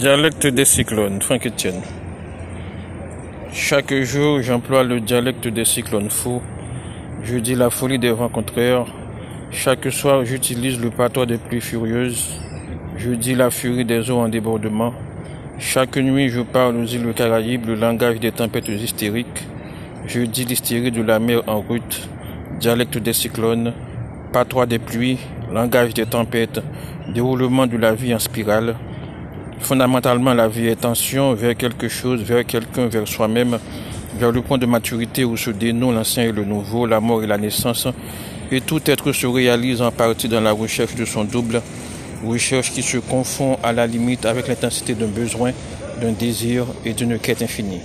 Dialecte des cyclones, Franck Etienne. Chaque jour, j'emploie le dialecte des cyclones fous. Je dis la folie des vents contraires. Chaque soir, j'utilise le patois des pluies furieuses. Je dis la furie des eaux en débordement. Chaque nuit, je parle aux îles Caraïbes, le langage des tempêtes hystériques. Je dis l'hystérie de la mer en route, dialecte des cyclones, patois des pluies, langage des tempêtes, déroulement de la vie en spirale. Fondamentalement, la vie est tension vers quelque chose, vers quelqu'un, vers soi-même, vers le point de maturité où se dénoue l'ancien et le nouveau, la mort et la naissance. Et tout être se réalise en partie dans la recherche de son double, recherche qui se confond à la limite avec l'intensité d'un besoin, d'un désir et d'une quête infinie.